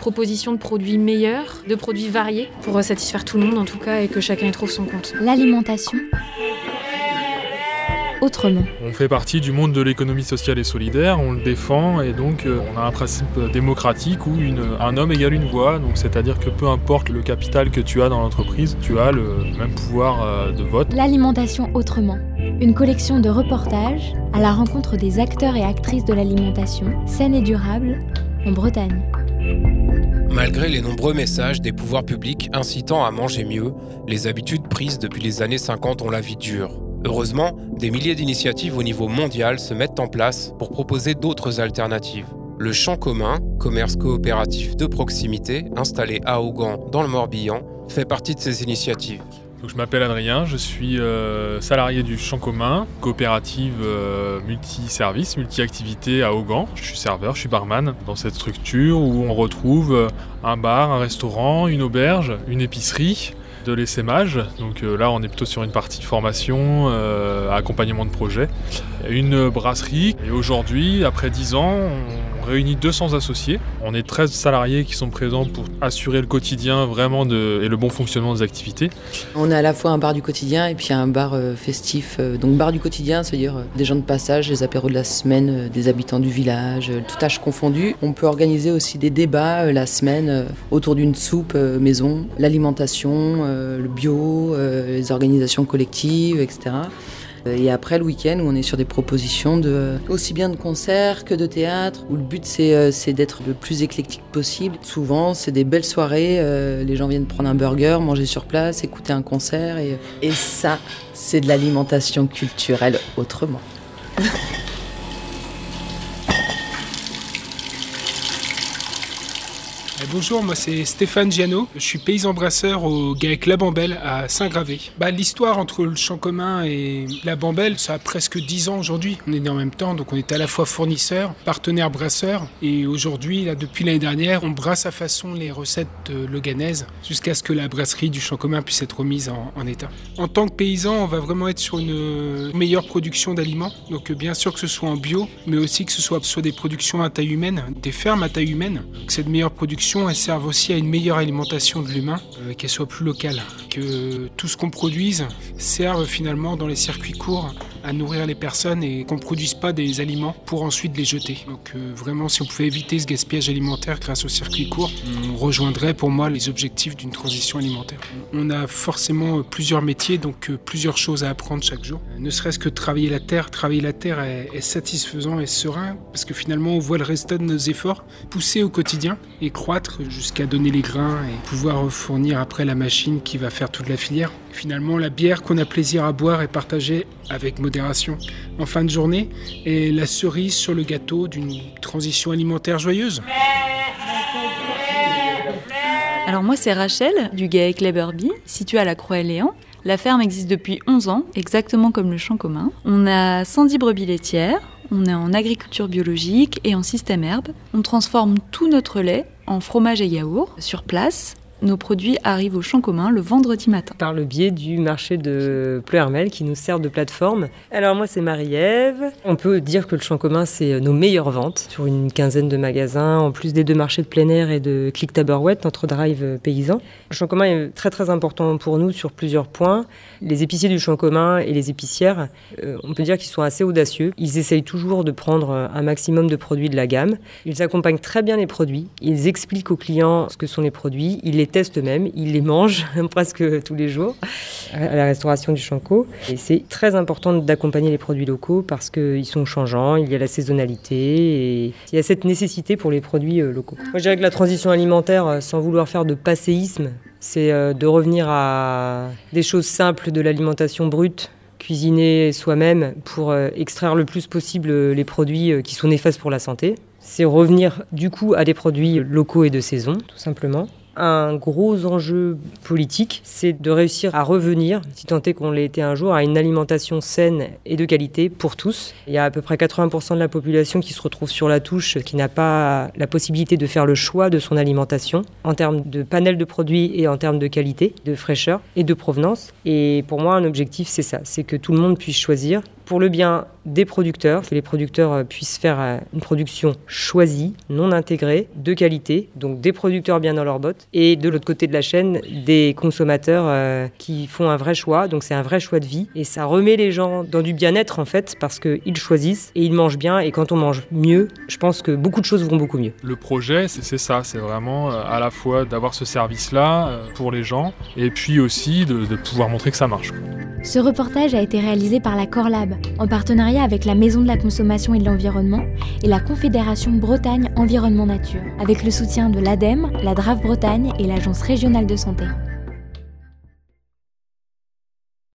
proposition de produits meilleurs, de produits variés, pour satisfaire tout le monde en tout cas et que chacun y trouve son compte. L'alimentation autrement. On fait partie du monde de l'économie sociale et solidaire, on le défend et donc euh, on a un principe démocratique où un homme égale une voix, donc c'est-à-dire que peu importe le capital que tu as dans l'entreprise, tu as le même pouvoir euh, de vote. L'alimentation autrement. Une collection de reportages à la rencontre des acteurs et actrices de l'alimentation saine et durable en Bretagne. Malgré les nombreux messages des pouvoirs publics incitant à manger mieux, les habitudes prises depuis les années 50 ont la vie dure. Heureusement, des milliers d'initiatives au niveau mondial se mettent en place pour proposer d'autres alternatives. Le Champ commun, commerce coopératif de proximité installé à Augan dans le Morbihan, fait partie de ces initiatives. Je m'appelle Adrien, je suis euh, salarié du Champ commun, coopérative euh, multi-service, multi-activité à Augan. Je suis serveur, je suis barman dans cette structure où on retrouve euh, un bar, un restaurant, une auberge, une épicerie, de l'essaimage. Donc là, on est plutôt sur une partie formation, accompagnement de projet. Une brasserie. Et aujourd'hui, après 10 ans, on réunit 200 associés. On est 13 salariés qui sont présents pour assurer le quotidien vraiment et le bon fonctionnement des activités. On est à la fois un bar du quotidien et puis un bar euh, festif. Donc bar du quotidien, c'est-à-dire des gens de passage, les apéros de la semaine, des habitants du village, tout âge confondu. On peut organiser aussi des débats la semaine autour d'une soupe maison, l'alimentation, euh, le bio, euh, les organisations collectives, etc. Et après le week-end où on est sur des propositions de aussi bien de concerts que de théâtre, où le but c'est euh, d'être le plus éclectique possible. Souvent c'est des belles soirées, les gens viennent prendre un burger, manger sur place, écouter un concert et, et ça c'est de l'alimentation culturelle autrement. Bonjour, moi c'est Stéphane Giano. Je suis paysan brasseur au GAEC La Bambelle à Saint-Gravé. Bah, L'histoire entre le champ commun et la Bambelle, ça a presque 10 ans aujourd'hui. On est né en même temps, donc on est à la fois fournisseur, partenaire brasseur. Et aujourd'hui, depuis l'année dernière, on brasse à façon les recettes de Loganèse jusqu'à ce que la brasserie du champ commun puisse être remise en, état. En tant que paysan, on va vraiment être sur une meilleure production d'aliments. Donc bien sûr que ce soit en bio, mais aussi que ce soit, des productions à taille humaine, des fermes à taille humaine. Cette meilleure production elles servent aussi à une meilleure alimentation de l'humain, euh, qu'elle soit plus locale, que tout ce qu'on produise serve finalement dans les circuits courts à nourrir les personnes et qu'on ne produise pas des aliments pour ensuite les jeter. Donc euh, vraiment, si on pouvait éviter ce gaspillage alimentaire grâce aux circuits courts, on rejoindrait pour moi les objectifs d'une transition alimentaire. On a forcément euh, plusieurs métiers, donc plusieurs choses à apprendre chaque jour. Ne serait-ce que travailler la terre, travailler la terre est, est satisfaisant et serein parce que finalement on voit le résultat de nos efforts pousser au quotidien et croître jusqu'à donner les grains et pouvoir fournir après la machine qui va faire toute la filière. Finalement, la bière qu'on a plaisir à boire est partagée avec modération en fin de journée et la cerise sur le gâteau d'une transition alimentaire joyeuse. Alors moi c'est Rachel du GAEC Laberby, situé à la Croix-Léan. La ferme existe depuis 11 ans, exactement comme le champ commun. On a 110 brebis laitières, on est en agriculture biologique et en système herbe. On transforme tout notre lait en fromage et yaourt sur place nos produits arrivent au champ commun le vendredi matin. Par le biais du marché de Pleuhermel qui nous sert de plateforme. Alors moi c'est Marie-Ève. On peut dire que le champ commun c'est nos meilleures ventes sur une quinzaine de magasins, en plus des deux marchés de plein air et de Click Tabarouette, notre drive paysan. Le champ commun est très très important pour nous sur plusieurs points. Les épiciers du champ commun et les épicières, euh, on peut dire qu'ils sont assez audacieux. Ils essayent toujours de prendre un maximum de produits de la gamme. Ils accompagnent très bien les produits. Ils expliquent aux clients ce que sont les produits. Ils testent eux-mêmes, ils les mangent presque tous les jours à la restauration du Chanco. C'est très important d'accompagner les produits locaux parce qu'ils sont changeants, il y a la saisonnalité et il y a cette nécessité pour les produits euh, locaux. Moi je dirais que la transition alimentaire, euh, sans vouloir faire de passéisme, c'est euh, de revenir à des choses simples de l'alimentation brute cuisiner soi-même pour extraire le plus possible les produits qui sont néfastes pour la santé. C'est revenir du coup à des produits locaux et de saison, tout simplement un gros enjeu politique, c'est de réussir à revenir, si tant est qu'on l'ait été un jour, à une alimentation saine et de qualité pour tous. Il y a à peu près 80% de la population qui se retrouve sur la touche, qui n'a pas la possibilité de faire le choix de son alimentation en termes de panel de produits et en termes de qualité, de fraîcheur et de provenance. Et pour moi, un objectif, c'est ça, c'est que tout le monde puisse choisir pour le bien des producteurs, que les producteurs euh, puissent faire euh, une production choisie, non intégrée, de qualité, donc des producteurs bien dans leurs bottes, et de l'autre côté de la chaîne, des consommateurs euh, qui font un vrai choix, donc c'est un vrai choix de vie, et ça remet les gens dans du bien-être en fait, parce qu'ils choisissent et ils mangent bien, et quand on mange mieux, je pense que beaucoup de choses vont beaucoup mieux. Le projet, c'est ça, c'est vraiment à la fois d'avoir ce service-là pour les gens, et puis aussi de, de pouvoir montrer que ça marche. Ce reportage a été réalisé par la Corlab, en partenariat avec la Maison de la Consommation et de l'Environnement et la Confédération Bretagne Environnement Nature, avec le soutien de l'ADEME, la DRAF Bretagne et l'Agence régionale de santé.